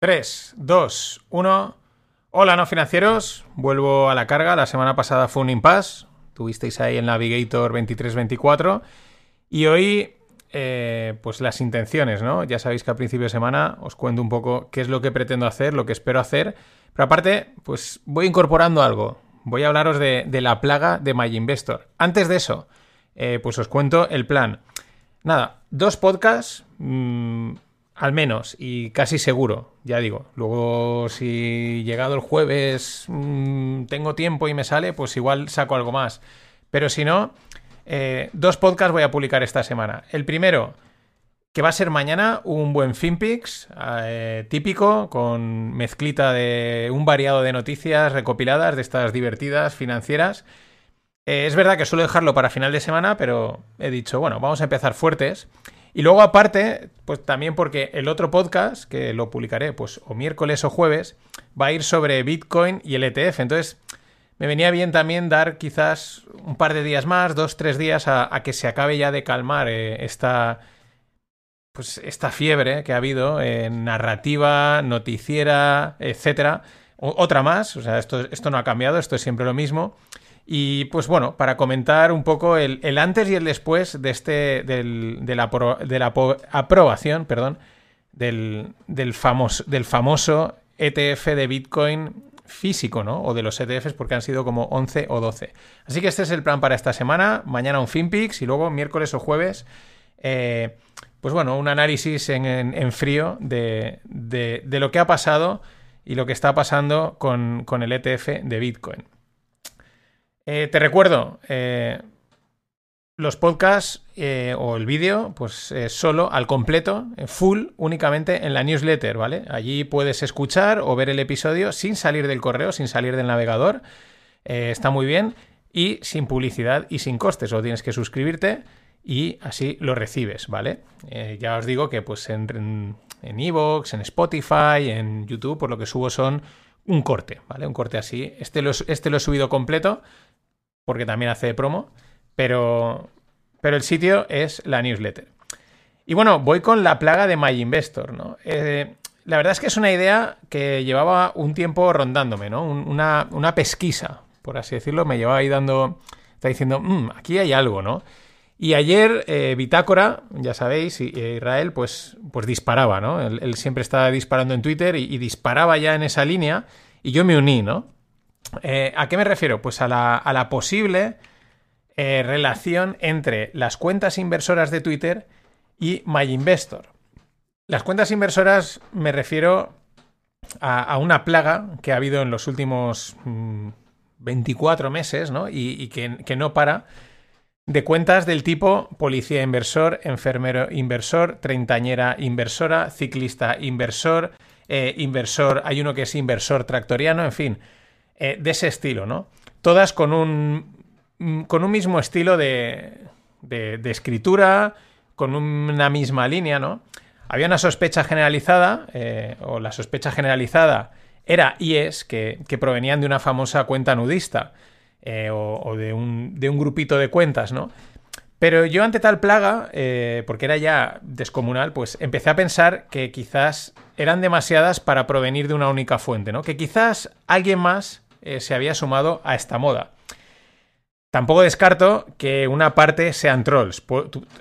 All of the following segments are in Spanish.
3, 2, 1. Hola, no financieros. Vuelvo a la carga. La semana pasada fue un impasse. Tuvisteis ahí el Navigator 2324. Y hoy, eh, pues las intenciones, ¿no? Ya sabéis que a principio de semana os cuento un poco qué es lo que pretendo hacer, lo que espero hacer. Pero aparte, pues voy incorporando algo. Voy a hablaros de, la plaga de My Investor. Antes de eso, eh, pues os cuento el plan. Nada, dos podcasts. Mmm, al menos, y casi seguro, ya digo. Luego, si llegado el jueves mm, tengo tiempo y me sale, pues igual saco algo más. Pero si no, eh, dos podcasts voy a publicar esta semana. El primero, que va a ser mañana, un buen FinPix eh, típico, con mezclita de un variado de noticias recopiladas, de estas divertidas, financieras. Eh, es verdad que suelo dejarlo para final de semana, pero he dicho, bueno, vamos a empezar fuertes. Y luego aparte, pues también porque el otro podcast, que lo publicaré pues o miércoles o jueves, va a ir sobre Bitcoin y el ETF. Entonces, me venía bien también dar quizás un par de días más, dos, tres días, a, que se acabe ya de calmar eh, esta, pues esta fiebre que ha habido en narrativa, noticiera, etcétera. otra más, o sea, esto, esto no ha cambiado, esto es siempre lo mismo. Y pues bueno, para comentar un poco el, antes y el después de este del, de, la, de la aprobación, perdón, del, del, famoso, del famoso ETF de Bitcoin físico, ¿no? O de los ETFs porque han sido como 11 o 12. Así que este es el plan para esta semana. Mañana un FinPix y luego miércoles o jueves, eh, pues bueno, un análisis en, frío de, de, lo que ha pasado y lo que está pasando con, con el ETF de Bitcoin. Eh, te recuerdo, eh, los podcasts eh, o el vídeo, pues solo al completo, full, únicamente en la newsletter, ¿vale? Allí puedes escuchar o ver el episodio sin salir del correo, sin salir del navegador. está muy bien. Y sin publicidad y sin costes. O tienes que suscribirte y así lo recibes, ¿vale? ya os digo que pues en Evox, en, en Spotify, en YouTube, por lo que subo son un corte, ¿vale? Un corte así. Este lo, este lo he subido completo porque también hace promo, pero, pero el sitio es la newsletter. Y bueno, voy con la plaga de My Investor, ¿no? Eh, la verdad es que es una idea que llevaba un tiempo rondándome, ¿no? una, pesquisa, por así decirlo, me llevaba ahí dando, está diciendo, mm, aquí hay algo, ¿no? Y ayer eh, Bitácora, ya sabéis, Israel, pues, pues disparaba, ¿no? Él, siempre estaba disparando en Twitter y, disparaba ya en esa línea y yo me uní, ¿no? Eh, ¿A qué me refiero? Pues a la, posible eh, relación entre las cuentas inversoras de Twitter y MyInvestor. Las cuentas inversoras me refiero a, una plaga que ha habido en los últimos 24 mm, meses ¿no? y, que, no para de cuentas del tipo policía inversor, enfermero inversor, treintañera inversora, ciclista inversor, eh, inversor, hay uno que es inversor tractoriano, en fin, eh, de ese estilo, ¿no? Todas con un, mm, con un mismo estilo de, de, escritura, con una misma línea, ¿no? Había una sospecha generalizada, eh, o la sospecha generalizada era y es que, provenían de una famosa cuenta nudista, eh, o, de, un, de, un, grupito de cuentas, ¿no? Pero yo ante tal plaga, porque era ya descomunal, pues empecé a pensar que quizás eran demasiadas para provenir de una única fuente, ¿no? Que quizás alguien más eh, se había sumado a esta moda. Tampoco descarto que una parte sean trolls,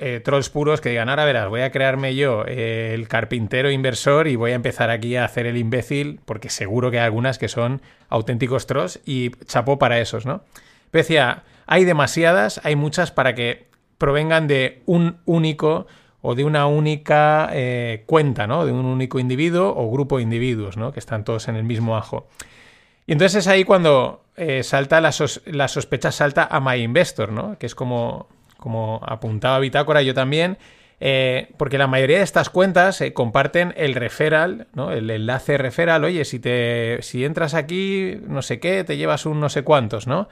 eh, trolls puros que digan, ahora verás, voy a crearme yo eh, el carpintero inversor y voy a empezar aquí a hacer el imbécil, porque seguro que hay algunas que son auténticos trolls y chapó para esos, ¿no? Pero decía, hay demasiadas, hay muchas para que provengan de un único o de una única cuenta, ¿no? De un único individuo o grupo de individuos, ¿no? Que están todos en el mismo ajo. Y entonces es ahí cuando eh, salta la, sospecha salta a My Investor, ¿no? Que es como, como apuntaba Bitácora yo también. Eh, porque la mayoría de estas cuentas eh, comparten el referral, ¿no? El enlace referral. Oye, si te. si entras aquí, no sé qué, te llevas un no sé cuántos, ¿no?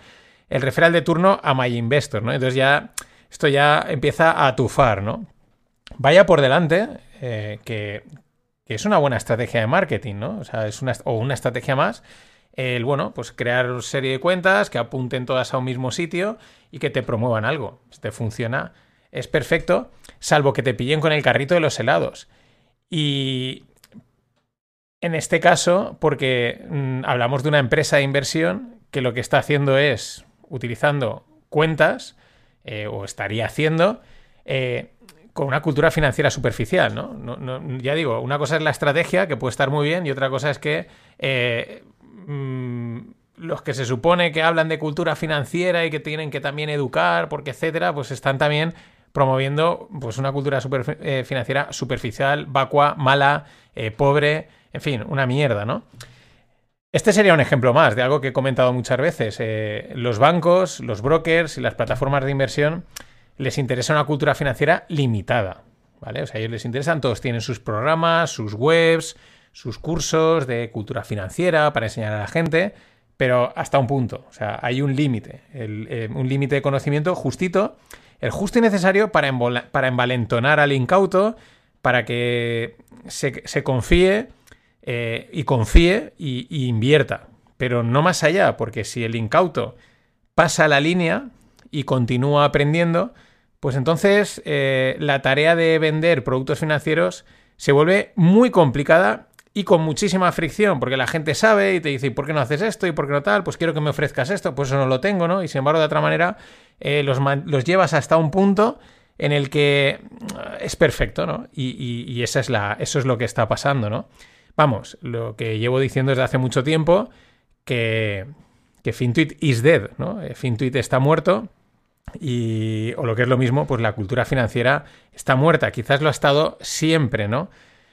El referral de turno a My Investor, ¿no? Entonces ya. Esto ya empieza a atufar, ¿no? Vaya por delante, que, que, es una buena estrategia de marketing, ¿no? O sea, es una, o una estrategia más el, bueno, pues crear una serie de cuentas que apunten todas a un mismo sitio y que te promuevan algo. Este funciona, es perfecto, salvo que te pillen con el carrito de los helados. Y En este caso, porque mm, hablamos de una empresa de inversión que lo que está haciendo es utilizando cuentas, eh, o estaría haciendo, eh, con una cultura financiera superficial, ¿no? Ya digo, una cosa es la estrategia, que puede estar muy bien, y otra cosa es que eh, mm, los que se supone que hablan de cultura financiera y que tienen que también educar, porque etcétera, pues están también promoviendo pues una cultura financiera superficial, vacua, mala, pobre, en fin, una mierda, ¿no? Este sería un ejemplo más de algo que he comentado muchas veces. Eh, los bancos, los brokers y las plataformas de inversión les interesa una cultura financiera limitada. ¿Vale? O sea, ellos les interesan, todos tienen sus programas, sus webs, sus cursos de cultura financiera para enseñar a la gente, pero hasta un punto. O sea, hay un límite, eh, un límite de conocimiento justito, el justo y necesario para, para envalentonar al incauto, para que se, confíe eh, y confíe y, invierta, pero no más allá, porque si el incauto pasa la línea y continúa aprendiendo, pues entonces eh, la tarea de vender productos financieros se vuelve muy complicada y con muchísima fricción, porque la gente sabe y te dice, por qué no haces esto? ¿Y por qué no tal? Pues quiero que me ofrezcas esto, pues eso no lo tengo, ¿no? Y sin embargo, de otra manera, eh, los, llevas hasta un punto en el que es perfecto, ¿no? Y, esa es la, eso es lo que está pasando, ¿no? Vamos, lo que llevo diciendo desde hace mucho tiempo, que, que Fintuit is dead, ¿no? Eh, Fintuit está muerto y, o lo que es lo mismo, pues la cultura financiera está muerta. Quizás lo ha estado siempre, ¿no?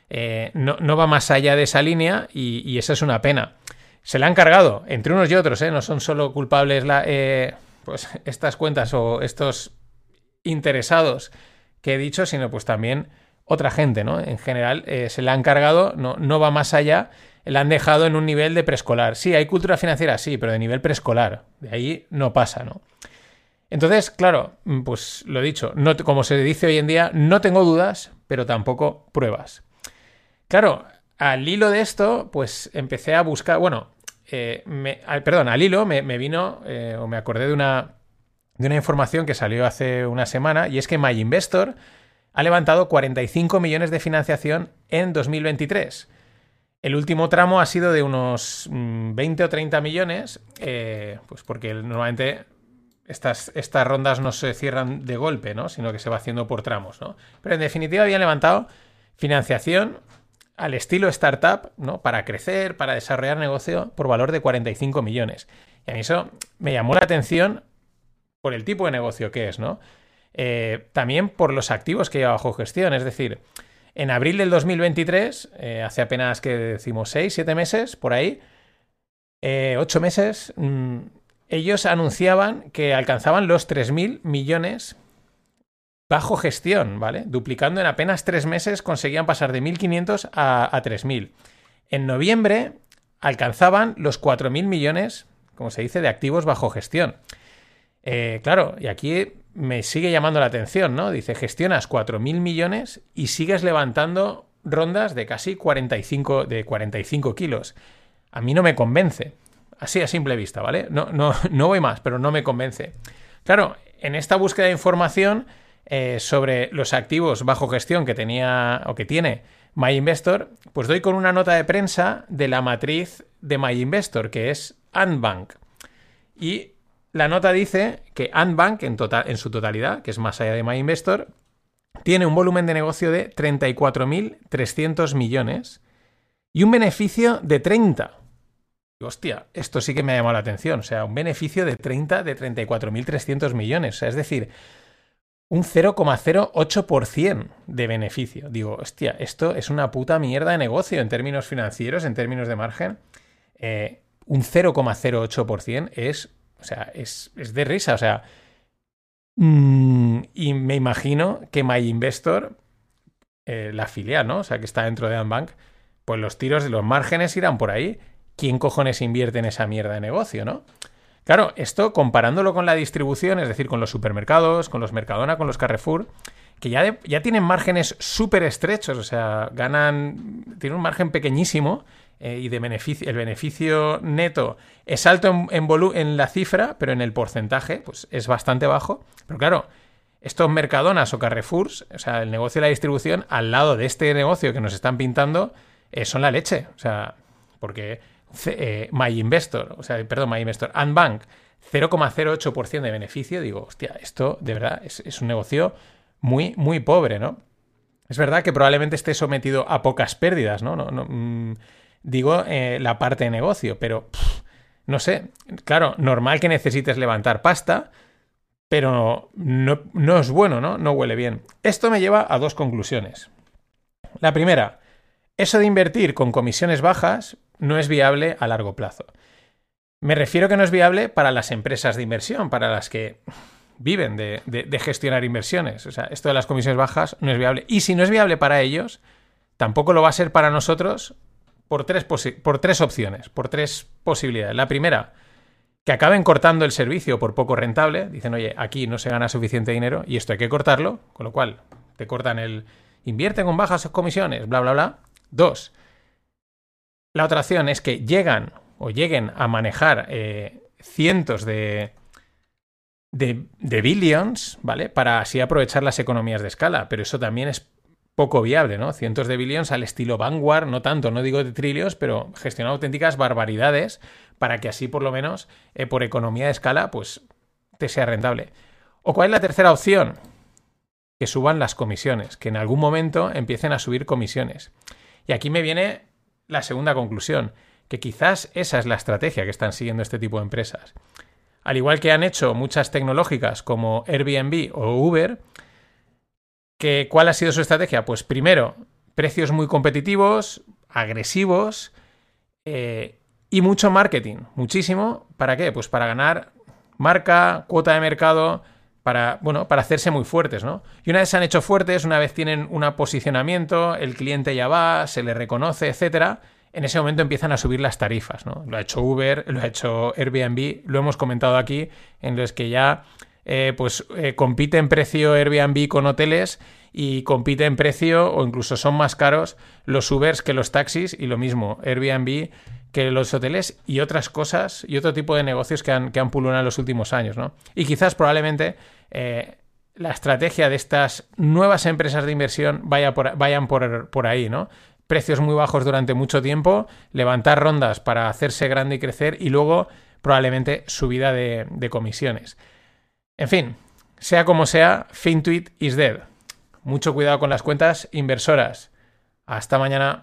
Eh, no, va más allá de esa línea y, esa es una pena. Se la han cargado, entre unos y otros, ¿eh? No son solo culpables la, eh, pues estas cuentas o estos interesados que he dicho, sino pues también otra gente, ¿no? En general se le han cargado, no, no va más allá, la han dejado en un nivel de preescolar. Sí, hay cultura financiera, sí, pero de nivel preescolar. De ahí no pasa, ¿no? Entonces, claro, mm, pues lo dicho, no, como se dice hoy en día, no tengo dudas, pero tampoco pruebas. Claro, al hilo de esto, pues empecé a buscar, bueno, eh, perdón, al hilo me, vino, eh, o me acordé de una, de una información que salió hace una semana, y es que MyInvestor ha levantado 45 millones de financiación en 2023. El último tramo ha sido de unos 20 mm, o 30 millones, eh, pues porque normalmente estas, estas, rondas no se cierran de golpe, ¿no? sino que se va haciendo por tramos. ¿no? Pero en definitiva habían levantado financiación al estilo startup, ¿no? Para crecer, para desarrollar negocio por valor de 45 millones. Y a mí eso me llamó la atención por el tipo de negocio que es, ¿no? Eh, también por los activos que lleva bajo gestión. Es decir, en abril del 2023, eh, hace apenas que decimos 6, 7 meses, por ahí, 8 eh, meses, mm, ellos anunciaban que alcanzaban los 3.000 millones bajo gestión, ¿vale? Duplicando en apenas 3 meses conseguían pasar de 1.500 a, a 3.000. En noviembre alcanzaban los 4.000 millones, como se dice, de activos bajo gestión. claro, y aquí me sigue llamando la atención, ¿no? Dice, gestionas 4.000 millones y sigues levantando rondas de casi 45, de 45 kilos. A mí no me convence. Así a simple vista, ¿vale? No, no, no voy más, pero no me convence. Claro, en esta búsqueda de información eh, sobre los activos bajo gestión que tenía o que tiene MyInvestor, pues doy con una nota de prensa de la matriz de MyInvestor, que es Anbank. Y la nota dice que Antbank en, total, en su totalidad, que es más allá de MyInvestor, tiene un volumen de negocio de 34.300 millones y un beneficio de 30. Hostia, esto sí que me ha llamado la atención. O sea, un beneficio de 30 de 34.300 millones. O sea, es decir, un 0,08% de beneficio. Digo, hostia, esto es una puta mierda de negocio en términos financieros, en términos de margen. Eh, un 0,08% es o sea, es, de risa. O sea, mm, y me imagino que MyInvestor, eh, la filial, ¿no? O sea, que está dentro de Anbank, pues los tiros de los márgenes irán por ahí. ¿Quién cojones invierte en esa mierda de negocio, no? Claro, esto comparándolo con la distribución, es decir, con los supermercados, con los Mercadona, con los Carrefour, que ya, ya tienen márgenes súper estrechos, o sea, ganan, tienen un margen pequeñísimo eh, y de beneficio, el beneficio neto es alto en, en, la cifra, pero en el porcentaje pues es bastante bajo. Pero claro, estos Mercadonas o Carrefours, o sea, el negocio de la distribución, al lado de este negocio que nos están pintando, eh, son la leche. O sea, porque eh, MyInvestor, o sea, perdón, MyInvestor, Bank 0,08% de beneficio, digo, hostia, esto de verdad es, un negocio muy, muy pobre, ¿no? Es verdad que probablemente esté sometido a pocas pérdidas, ¿no? no, mm, digo eh, la parte de negocio, pero no sé, claro, normal que necesites levantar pasta, pero no, no es bueno, ¿no? No huele bien. Esto me lleva a dos conclusiones. La primera, eso de invertir con comisiones bajas no es viable a largo plazo. Me refiero que no es viable para las empresas de inversión, para las que viven de, gestionar inversiones. O sea, esto de las comisiones bajas no es viable. Y si no es viable para ellos, tampoco lo va a ser para nosotros por tres, por tres opciones, por tres posibilidades. La primera, que acaben cortando el servicio por poco rentable. Dicen, oye, aquí no se gana suficiente dinero y esto hay que cortarlo, con lo cual te cortan el invierte con bajas comisiones, bla, bla, bla. Dos, la otra opción es que llegan o lleguen a manejar eh, cientos de, de, billions, ¿vale? Para así aprovechar las economías de escala, pero eso también es poco viable, ¿no? Cientos de billions al estilo Vanguard, no tanto, no digo de trillions, pero gestionar auténticas barbaridades para que así por lo menos eh, por economía de escala pues te sea rentable. ¿O cuál es la tercera opción? Que suban las comisiones, que en algún momento empiecen a subir comisiones. Y aquí me viene la segunda conclusión que quizás esa es la estrategia que están siguiendo este tipo de empresas. Al igual que han hecho muchas tecnológicas como Airbnb o Uber, que, ¿cuál ha sido su estrategia? Pues primero, precios muy competitivos, agresivos eh, y mucho marketing, muchísimo. ¿Para qué? Pues para ganar marca, cuota de mercado, para, bueno, para hacerse muy fuertes, ¿no? Y una vez se han hecho fuertes, una vez tienen un posicionamiento, el cliente ya va, se le reconoce, etcétera, en ese momento empiezan a subir las tarifas, ¿no? Lo ha hecho Uber, lo ha hecho Airbnb, lo hemos comentado aquí, en los que ya eh, pues eh, compite en precio Airbnb con hoteles y compite en precio o incluso son más caros los Ubers que los taxis y lo mismo, Airbnb que los hoteles y otras cosas y otro tipo de negocios que han, que han pululado en los últimos años, ¿no? Y quizás probablemente eh, la estrategia de estas nuevas empresas de inversión vaya por, vayan por, por ahí, ¿no? precios muy bajos durante mucho tiempo, levantar rondas para hacerse grande y crecer y luego probablemente subida de, de comisiones. En fin, sea como sea, FinTweet is dead. Mucho cuidado con las cuentas inversoras. Hasta mañana.